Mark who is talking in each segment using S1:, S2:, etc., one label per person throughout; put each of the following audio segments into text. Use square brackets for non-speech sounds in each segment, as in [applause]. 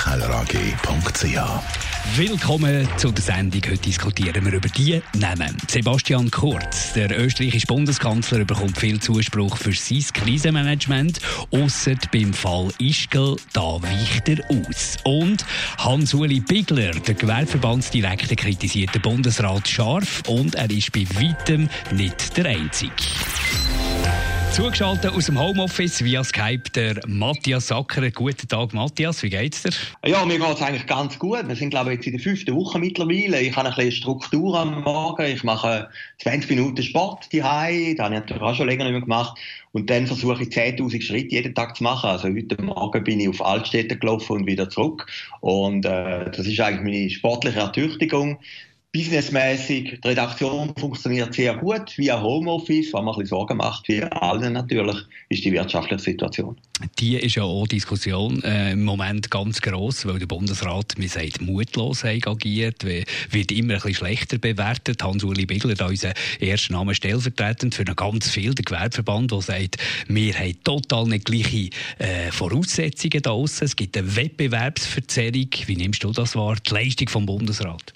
S1: ihkellerag.ch
S2: Willkommen zu der Sendung. Heute diskutieren wir über die Namen. Sebastian Kurz, der österreichische Bundeskanzler, bekommt viel Zuspruch für sein Krisenmanagement, ausser beim Fall Ischgl, da weicht er aus. Und Hans-Uli Bigler, der Gewerbeverbandsdirektor, kritisiert den Bundesrat scharf und er ist bei weitem nicht der Einzige. Zugeschaltet aus dem Homeoffice via Skype der Matthias Sacker. Guten Tag, Matthias. Wie geht's dir?
S3: Ja, mir geht's eigentlich ganz gut. Wir sind, glaube ich, jetzt in der fünften Woche mittlerweile. Ich habe ein bisschen Struktur am Morgen. Ich mache 20 Minuten Sport daheim. Das habe ich natürlich auch schon länger nicht mehr gemacht. Und dann versuche ich 10.000 Schritte jeden Tag zu machen. Also heute Morgen bin ich auf Altstädte gelaufen und wieder zurück. Und äh, das ist eigentlich meine sportliche Ertüchtigung businessmäßig, die Redaktion funktioniert sehr gut, via Homeoffice, was man ein bisschen Sorgen macht, wie allen natürlich, ist die wirtschaftliche Situation.
S2: Die ist ja auch Diskussion äh, im Moment ganz gross, weil der Bundesrat, man sagt, mutlos agiert, wird immer ein bisschen schlechter bewertet. Hans-Uli Bigler, da unser erster Name stellvertretend für ganz viel, der Gewerbeverband, der sagt, wir haben total nicht gleiche äh, Voraussetzungen da aussen. Es gibt eine Wettbewerbsverzerrung. Wie nimmst du das wahr, die Leistung vom Bundesrat?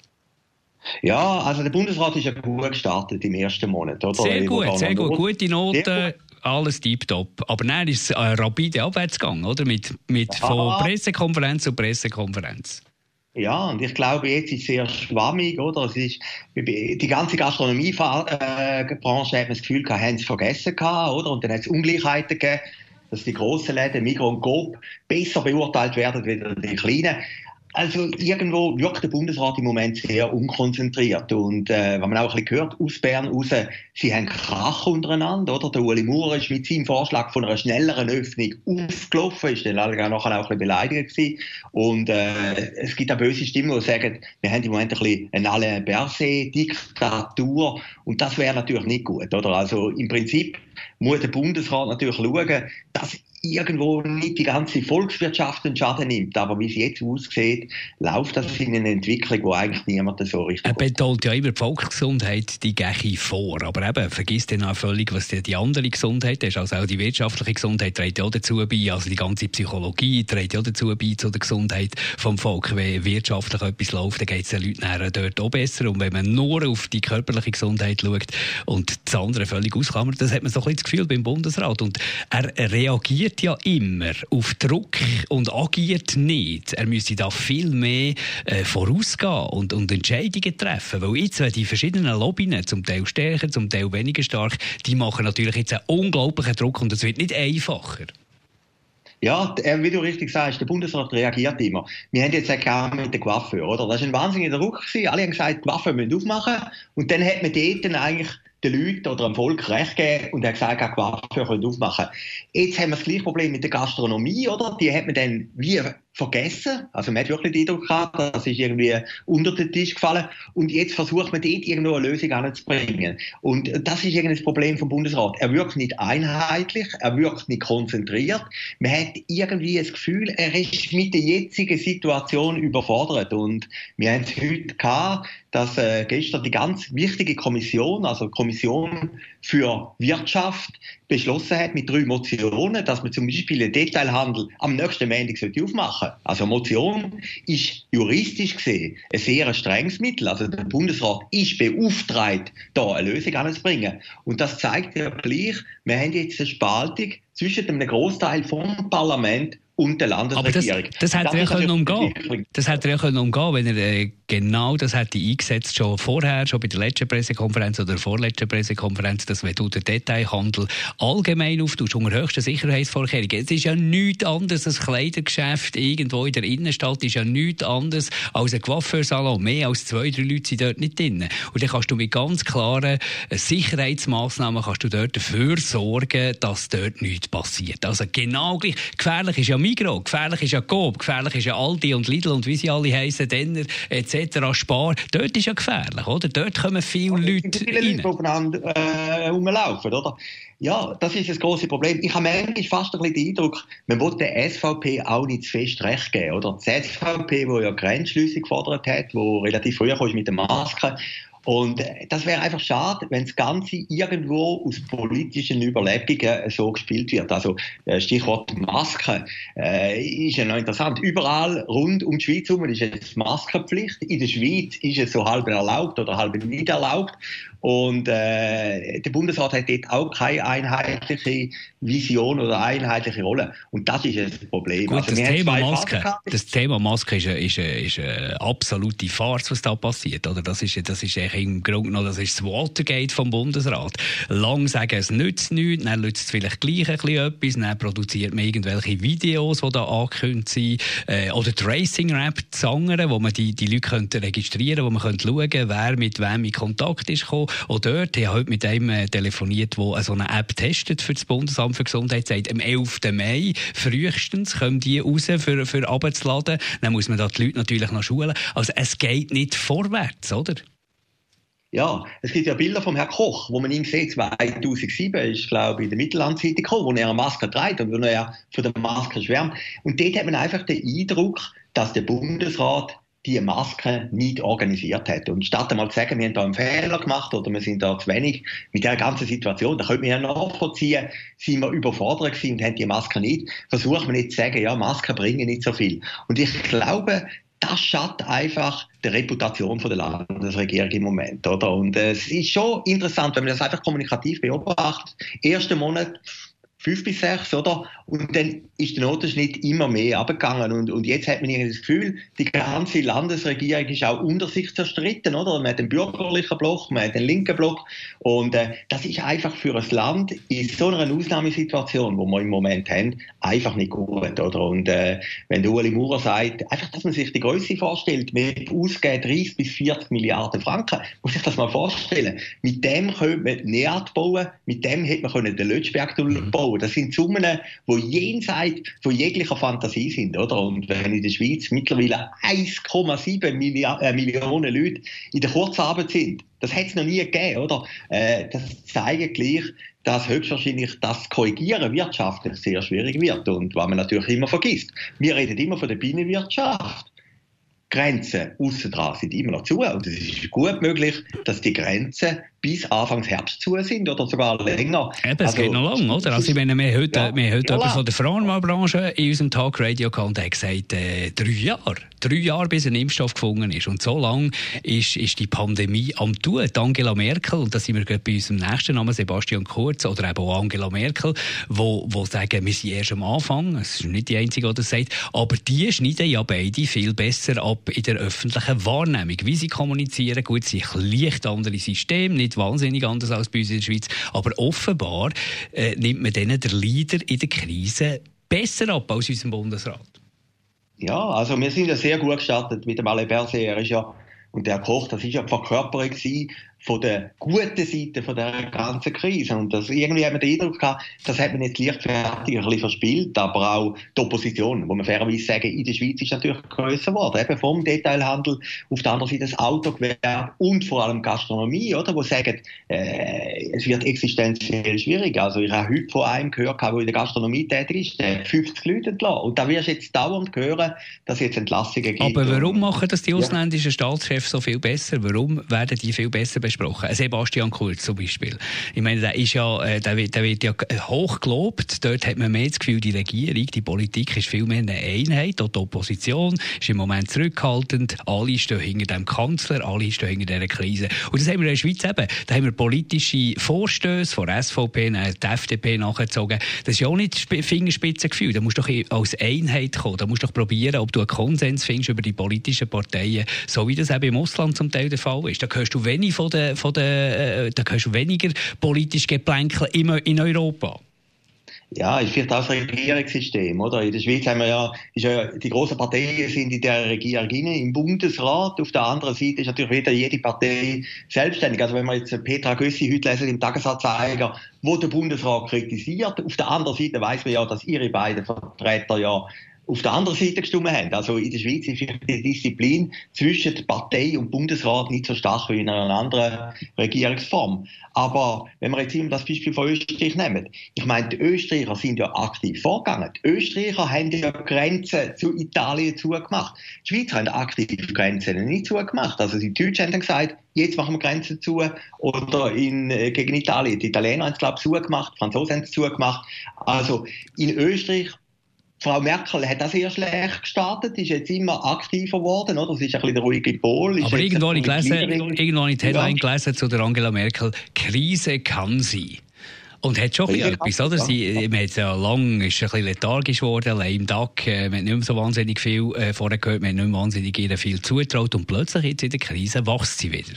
S3: Ja, also der Bundesrat ist ja gut gestartet im ersten Monat. Oder?
S2: Sehr gut, sehr gut. Gute Noten, alles tiptop. Aber dann ist es äh, rapide abwärts gegangen, oder? Mit, mit von Pressekonferenz zu Pressekonferenz.
S3: Ja, und ich glaube, jetzt ist es sehr schwammig, oder? Es ist, die ganze Gastronomiebranche hat man das Gefühl gehabt, haben sie vergessen gehabt, oder? Und dann hat es Ungleichheiten gegeben, dass die grossen Läden, Migros und Coop, besser beurteilt werden als die kleinen. Also irgendwo wirkt der Bundesrat im Moment sehr unkonzentriert und äh, wenn man auch ein bisschen hört aus Bern raus, sie haben Krach untereinander, oder? Der Uli Maurer ist mit seinem Vorschlag von einer schnelleren Öffnung aufgelaufen, ist dann nachher auch ein bisschen beleidigt gewesen. und äh, es gibt auch böse Stimmen, die sagen, wir haben im Moment ein bisschen eine Alain Berset-Diktatur und das wäre natürlich nicht gut, oder? Also im Prinzip muss der Bundesrat natürlich schauen, dass irgendwo nicht die ganze Volkswirtschaft einen Schaden nimmt. Aber wie es jetzt aussieht, läuft das in eine Entwicklung, wo eigentlich niemand so richtig.
S2: Er betont ja immer, die Volksgesundheit, die gehe vor. Aber eben, vergisst dann auch völlig, was die, die andere Gesundheit ist. Also auch die wirtschaftliche Gesundheit trägt ja auch dazu bei. Also die ganze Psychologie trägt ja dazu bei, zu der Gesundheit vom Volk. Wenn wirtschaftlich etwas läuft, dann geht es den Leuten dort auch besser. Und wenn man nur auf die körperliche Gesundheit schaut und das andere völlig ausklammert, das hat man so ein bisschen das Gefühl beim Bundesrat. Und er reagiert reagiert ja immer auf Druck und agiert nicht. Er müsste da viel mehr äh, vorausgehen und, und Entscheidungen treffen. Weil jetzt, wenn die verschiedenen Lobbys, zum Teil stärker, zum Teil weniger stark, die machen natürlich jetzt einen unglaublichen Druck und es wird nicht einfacher.
S3: Ja, wie du richtig sagst, der Bundesrat reagiert immer. Wir haben jetzt auch mit der Coiffeur, oder? Das war ein wahnsinniger Druck. Alle haben gesagt, die Waffen müssen aufmachen. Und dann hat man dort eigentlich den Leuten oder dem Volk recht gegeben und hat gesagt, auch Coiffeur können aufmachen. Jetzt haben wir das gleiche Problem mit der Gastronomie, oder? Die hat man dann wie vergessen. Also man hat wirklich den Eindruck gehabt, das ist irgendwie unter den Tisch gefallen. Und jetzt versucht man dort irgendwo eine Lösung anzubringen. Und das ist irgendwie das Problem vom Bundesrat. Er wirkt nicht einheitlich, er wirkt nicht konzentriert. Man hat irgendwie das Gefühl, er ist mit der jetzigen Situation überfordert. Und wir haben es heute gehabt, dass äh, gestern die ganz wichtige Kommission, also Kommission für Wirtschaft, beschlossen hat mit drei Motionen, dass man zum Beispiel den Detailhandel am nächsten Montag aufmachen sollte. Also Motion ist juristisch gesehen ein sehr strenges Mittel. Also der Bundesrat ist beauftragt, da eine Lösung anzubringen. Und das zeigt ja gleich, wir haben jetzt eine Spaltung zwischen einem Großteil vom Parlament und der Landesregierung.
S2: Aber das, das hätte er ja umgehen Das hätte er ja umgehen wenn er äh, genau das hätte eingesetzt, schon vorher, schon bei der letzten Pressekonferenz oder der vorletzten Pressekonferenz, dass wenn du den Detailhandel allgemein auftust, unter höchsten Sicherheitsvorkehrungen. Es ist ja nichts anderes, ein Kleidergeschäft irgendwo in der Innenstadt ist ja nichts anderes als ein Coiffeursalon. Mehr als zwei, drei Leute sind dort nicht drin. Und dann kannst du mit ganz klaren äh, Sicherheitsmaßnahmen kannst du dort dafür sorgen, dass dort nichts passiert. Also genau gleich. Gefährlich ist ja Migros, gefährlich ist ja Coop, gefährlich ist ja Aldi und Lidl und wie sie alle heißen, Denner etc. Spar. Dort ist ja gefährlich, oder? Dort kommen viele Leute
S3: viele rein. Leute aufeinander äh, rumlaufen, oder? Ja, das ist das große Problem. Ich habe manchmal fast ein bisschen den Eindruck, man will der SVP auch nicht zu fest recht geben, oder? Die SVP, die ja Grenzschlüsse gefordert hat, wo relativ früh mit der Maske und äh, das wäre einfach schade, wenn das Ganze irgendwo aus politischen Überlegungen so gespielt wird. Also äh, Stichwort Maske äh, ist ja noch interessant. Überall rund um die Schweiz herum ist jetzt Maskenpflicht. In der Schweiz ist es so halb erlaubt oder halb nicht erlaubt. Und äh, der Bundesrat hat dort auch keine einheitliche Vision oder einheitliche Rolle. Und das ist das Problem.
S2: Gut, also, das, Thema Maske, das Thema Maske ist eine, ist, ist eine absolute Farce, was da passiert. Oder? Das ist, das ist im Grunde genommen das, ist das Watergate vom Bundesrat. Lang sagen, es nützt nichts, dann nützt es vielleicht gleich ein bisschen etwas, dann produziert man irgendwelche Videos, die da angekündigt sind. Äh, oder Tracing-Rap, Zangere, wo man die, die Leute könnte registrieren könnte, wo man könnte schauen könnte, wer mit wem in Kontakt ist gekommen auch dort, ich habe heute mit einem äh, telefoniert, der so eine App testet für das Bundesamt für Gesundheit, sagt, am 11. Mai frühestens kommen die raus für, für runterzuladen. Dann muss man da die Leute natürlich noch schulen. Also es geht nicht vorwärts, oder?
S3: Ja, es gibt ja Bilder vom Herrn Koch, wo man ihn sieht, 2007 ist, glaube ich, in der Mittellandzeit gekommen, wo er eine Maske trägt und wo er von der Maske schwärmt. Und dort hat man einfach den Eindruck, dass der Bundesrat die Maske nicht organisiert hat. Und statt einmal zu sagen, wir haben da einen Fehler gemacht oder wir sind da zu wenig mit der ganzen Situation, da könnte man ja nachvollziehen, sind wir überfordert gewesen und haben die Maske nicht, versucht man nicht zu sagen, ja, Masken bringen nicht so viel. Und ich glaube, das schadet einfach der Reputation der Landesregierung im Moment, oder? Und äh, es ist schon interessant, wenn man das einfach kommunikativ beobachtet. Erster Monat fünf bis sechs, oder? Und dann ist der Notenschnitt immer mehr abgegangen. Und, und jetzt hat man irgendwie das Gefühl, die ganze Landesregierung ist auch unter sich zerstritten, oder? Man hat den bürgerlichen Block, man hat den linken Block. Und äh, das ist einfach für ein Land in so einer Ausnahmesituation, wo wir im Moment haben, einfach nicht gut, oder? Und äh, wenn der Ueli Maurer sagt, einfach, dass man sich die Größe vorstellt, wir ausgeben 30 bis 40 Milliarden Franken, muss sich das mal vorstellen. Mit dem könnte man Neat bauen, mit dem hätte man den Lötschberg bauen das sind Summen, die jenseits von jeglicher Fantasie sind, oder? Und wenn in der Schweiz mittlerweile 1,7 Milli äh, Millionen Leute in der Kurzarbeit sind, das hätte es noch nie gegeben, oder? Äh, das zeigt gleich, dass höchstwahrscheinlich das Korrigieren wirtschaftlich sehr schwierig wird. Und was man natürlich immer vergisst, wir reden immer von der Binnenwirtschaft. Grenzen aussen dran sind immer noch zu. Und es ist gut möglich, dass die Grenzen bis Anfang Herbst zu sind oder sogar länger.
S2: Eben, es also, geht noch lang, oder? Also, ich meine, wir haben heute, ja, wir haben heute ja, von der Pharmabranche in unserem Talkradio gehabt und hat gesagt, äh, drei Jahre. Drei Jahre, bis ein Impfstoff gefunden ist. Und so lange ist, ist die Pandemie am Tun. Angela Merkel, und da sind wir gerade bei unserem nächsten Namen, Sebastian Kurz, oder eben auch Angela Merkel, wo, wo sagen, wir sind erst am Anfang. Es ist nicht die Einzige, die das sagt. Aber die schneiden ja beide viel besser ab in der öffentlichen Wahrnehmung. Wie sie kommunizieren, gut, sich leicht andere Systeme, nicht wahnsinnig anders als bei uns in der Schweiz. Aber offenbar äh, nimmt man denen der Leader in der Krise besser ab als unserem Bundesrat.
S3: Ja, also wir sind ja sehr gut gestartet mit dem Alain Berset. Er ist ja, und der Koch, das ist ja die Verkörperung von der guten Seite von der ganzen Krise. Und das, irgendwie hat man den Eindruck gehabt, das hat man jetzt leichtfertig ein bisschen verspielt, aber auch die Opposition, wo man fairerweise sagen, in der Schweiz ist natürlich grösser geworden, eben vom Detailhandel, auf der anderen Seite das Autogewerbe und vor allem Gastronomie, oder, wo sagen, äh, es wird existenziell schwierig. Also ich habe heute von einem gehört, der in der Gastronomie tätig ist, der 50 Leute entlassen. Und da wirst du jetzt dauernd hören, dass es jetzt Entlassungen gibt.
S2: Aber warum machen das die ausländischen. Staatschefs so viel besser? Warum werden die viel besser besprochen? Besprochen. Sebastian Kurz zum Beispiel. Ich meine, der ist ja, äh, der wird, der wird ja hoch gelobt. Dort hat man mehr das Gefühl, die Regierung, die Politik ist viel mehr eine Einheit. Auch die Opposition ist im Moment zurückhaltend. Alle stehen hinter dem Kanzler, alle stehen hinter dieser Krise. Und das haben wir in der Schweiz eben. Da haben wir politische Vorstöße von SVP, die FDP nachgezogen. Das ist ja auch nicht das Fingerspitzengefühl. Da musst du doch als Einheit kommen. Da musst du doch probieren, ob du einen Konsens findest über die politischen Parteien, so wie das eben im Ausland zum Teil der Fall ist. Da hörst du wenig von den von der, äh, da hast du weniger politisch Geplänkel immer in Europa.
S3: ja, ist vielleicht auch das Regierungssystem, oder? In der Schweiz haben wir ja, ist ja die großen Parteien sind in der Regierung im Bundesrat. Auf der anderen Seite ist natürlich wieder jede Partei selbstständig. Also wenn wir jetzt Petra Gössi heute lesen im Tagesanzeiger, wo der Bundesrat kritisiert, auf der anderen Seite weiß man ja, dass ihre beiden Vertreter ja auf der anderen Seite gestimmt haben. Also in der Schweiz ist die Disziplin zwischen Partei und Bundesrat nicht so stark wie in einer anderen Regierungsform. Aber wenn wir jetzt eben das Beispiel von Österreich nehmen, ich meine, die Österreicher sind ja aktiv vorgegangen. Die Österreicher haben ja Grenzen zu Italien zugemacht. Die Schweizer haben aktiv Grenzen nicht zugemacht. Also die Deutschen haben gesagt, jetzt machen wir Grenzen zu. Oder in, äh, gegen Italien. Die Italiener haben es, glaube ich, zugemacht, die Franzosen haben es zugemacht. Also in Österreich Frau Merkel hat das sehr schlecht gestartet, ist jetzt immer aktiver geworden, oder? Sie ist ein bisschen der ruhige Pol.
S2: Aber irgendwo habe ich gelesen, irgendwo habe ich die Headline ja. gelesen zu der Angela Merkel, Krise kann sie. Und hat schon Krise etwas, oder? Sie, ja. Man hat ja lang, ist ein bisschen lethargisch geworden, allein im Tag, äh, man hat nicht mehr so wahnsinnig viel äh, vorher gehört, man hat nicht mehr wahnsinnig ihr viel zutraut und plötzlich jetzt in der Krise wächst sie wieder.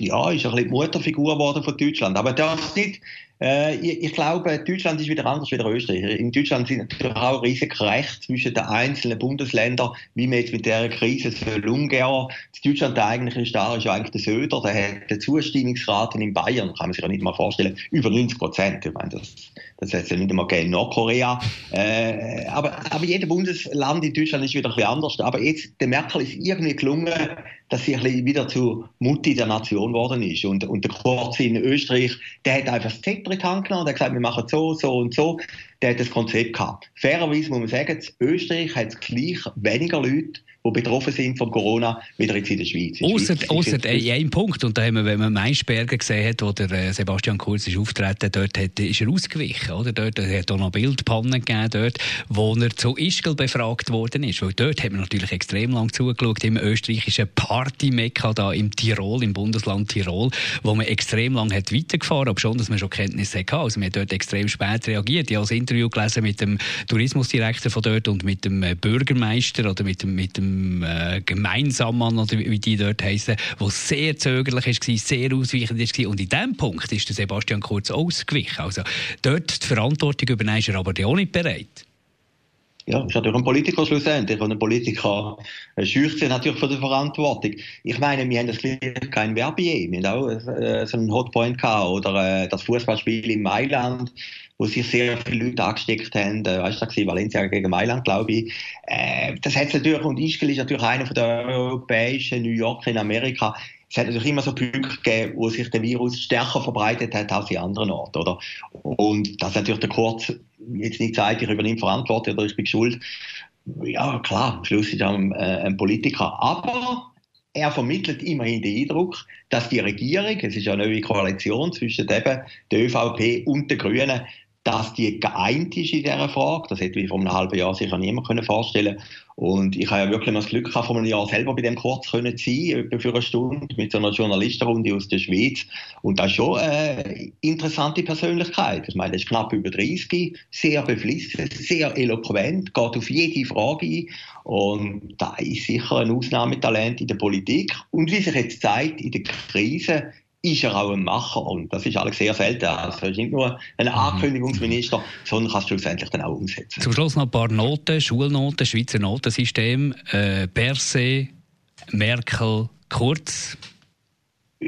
S3: Ja, ist ein bisschen die Mutterfigur geworden von Deutschland. Aber das nicht ich, ich, glaube, Deutschland ist wieder anders wie Österreich. In Deutschland sind natürlich auch riesige zwischen den einzelnen Bundesländern, wie man jetzt mit dieser Krise soll umgehen In Deutschland der eigentliche Star ist ja eigentlich der Söder, der hat den Zustimmungsraten in Bayern, kann man sich ja nicht mal vorstellen, über 90 Prozent. Ich meine, das, das heißt ja nicht einmal gegen Nordkorea. Äh, aber, aber jeder Bundesland in Deutschland ist wieder ein bisschen anders. Aber jetzt, der Merkel ist irgendwie gelungen, dass sie ein bisschen wieder zu Mutti der Nation geworden ist. Und, und der Kurz in Österreich, der hat einfach das Zepter in und hat gesagt, wir machen so, so und so. Der hat das Konzept gehabt. Fairerweise muss man sagen, Österreich hat gleich weniger Leute, die betroffen sind von Corona, wieder in der Schweiz.
S2: Außer, außer äh, ein Punkt, und da haben wir, wenn man Maischberger gesehen hat, wo der äh, Sebastian Kurz ist auftreten, dort hat, ist er ausgewichen, oder? Dort hat er noch Bildpannen gegeben, dort, wo er zu Ischgl befragt worden ist. Weil dort hat man natürlich extrem lang zugeschaut, im österreichischen Party-Mekka da im Tirol, im Bundesland Tirol, wo man extrem lang hat weitergefahren, aber schon, dass man schon Kenntnisse hatte. Also man hat dort extrem spät reagiert. Ich habe Interview gelesen mit dem Tourismusdirektor von dort und mit dem äh, Bürgermeister oder mit dem, mit dem äh, Gemeinsammann, oder wie die dort heißen, der sehr zögerlich war, sehr ausweichend war. Und in diesem Punkt ist der Sebastian Kurz ausgewichen. Also dort die Verantwortung übernehmen, ist er aber auch nicht bereit.
S3: Ja, ist natürlich ein Politiker schlussendlich. Und ein Politiker äh, scheucht sich natürlich von der Verantwortung. Ich meine, wir haben das kein Verbier. Wir haben auch äh, so einen Hotpoint gehabt. Oder das Fußballspiel in Mailand wo sich sehr viele Leute angesteckt haben. Äh, weißt du, Valencia gegen Mailand, glaube ich. Äh, das hat natürlich, und Ischgl ist natürlich einer der europäischen New York in Amerika. Es hat natürlich immer so Punkte gegeben, wo sich der Virus stärker verbreitet hat als in anderen Orten, oder? Und das natürlich der Kurz jetzt nicht sagt, ich übernehme Verantwortung oder ich bin schuld. Ja, klar, am Schluss ist er ein, äh, ein Politiker. Aber er vermittelt immerhin den Eindruck, dass die Regierung, es ist ja eine neue Koalition zwischen eben der ÖVP und den Grünen, dass die geeint ist in dieser Frage. Das hätte ich vor einem halben Jahr sicher niemand können vorstellen Und ich habe ja wirklich mal das Glück gehabt, vor einem Jahr selber bei dem Kurz können sein, etwa für eine Stunde, mit so einer Journalistenrunde aus der Schweiz. Und das ist schon eine interessante Persönlichkeit. Ich meine, er ist knapp über 30, sehr beflissen, sehr eloquent, geht auf jede Frage ein. Und da ist sicher ein Ausnahmetalent in der Politik. Und wie sich jetzt zeigt, in der Krise ist er auch ein Macher und das ist alles sehr selten. Also ist nicht nur ein mhm. Ankündigungsminister, sondern kannst du schlussendlich dann auch umsetzen.
S2: Zum Schluss noch ein paar Noten, Schulnoten, Schweizer Notensystem, äh, Berset, Merkel, Kurz.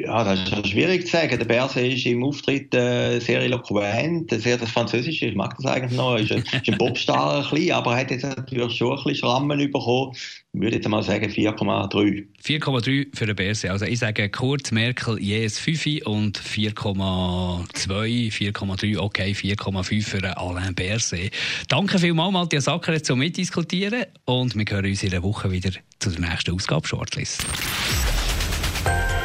S3: Ja, das ist schwierig zu sagen. Der Berse ist im Auftritt äh, sehr eloquent, sehr das Französische, ich mag das eigentlich noch, ist [laughs] ist ein Popstar ein bisschen, aber er hat jetzt natürlich schon ein bisschen Schrammen bekommen. Ich würde jetzt mal sagen 4,3.
S2: 4,3 für den Berse. Also ich sage kurz Merkel jedes 5 und 4,2, 4,3, okay, 4,5 für Alain Berse. Danke vielmals, Matthias Sacker, zum Mitdiskutieren und wir hören uns in der Woche wieder zu der nächsten Ausgabe Shortlist.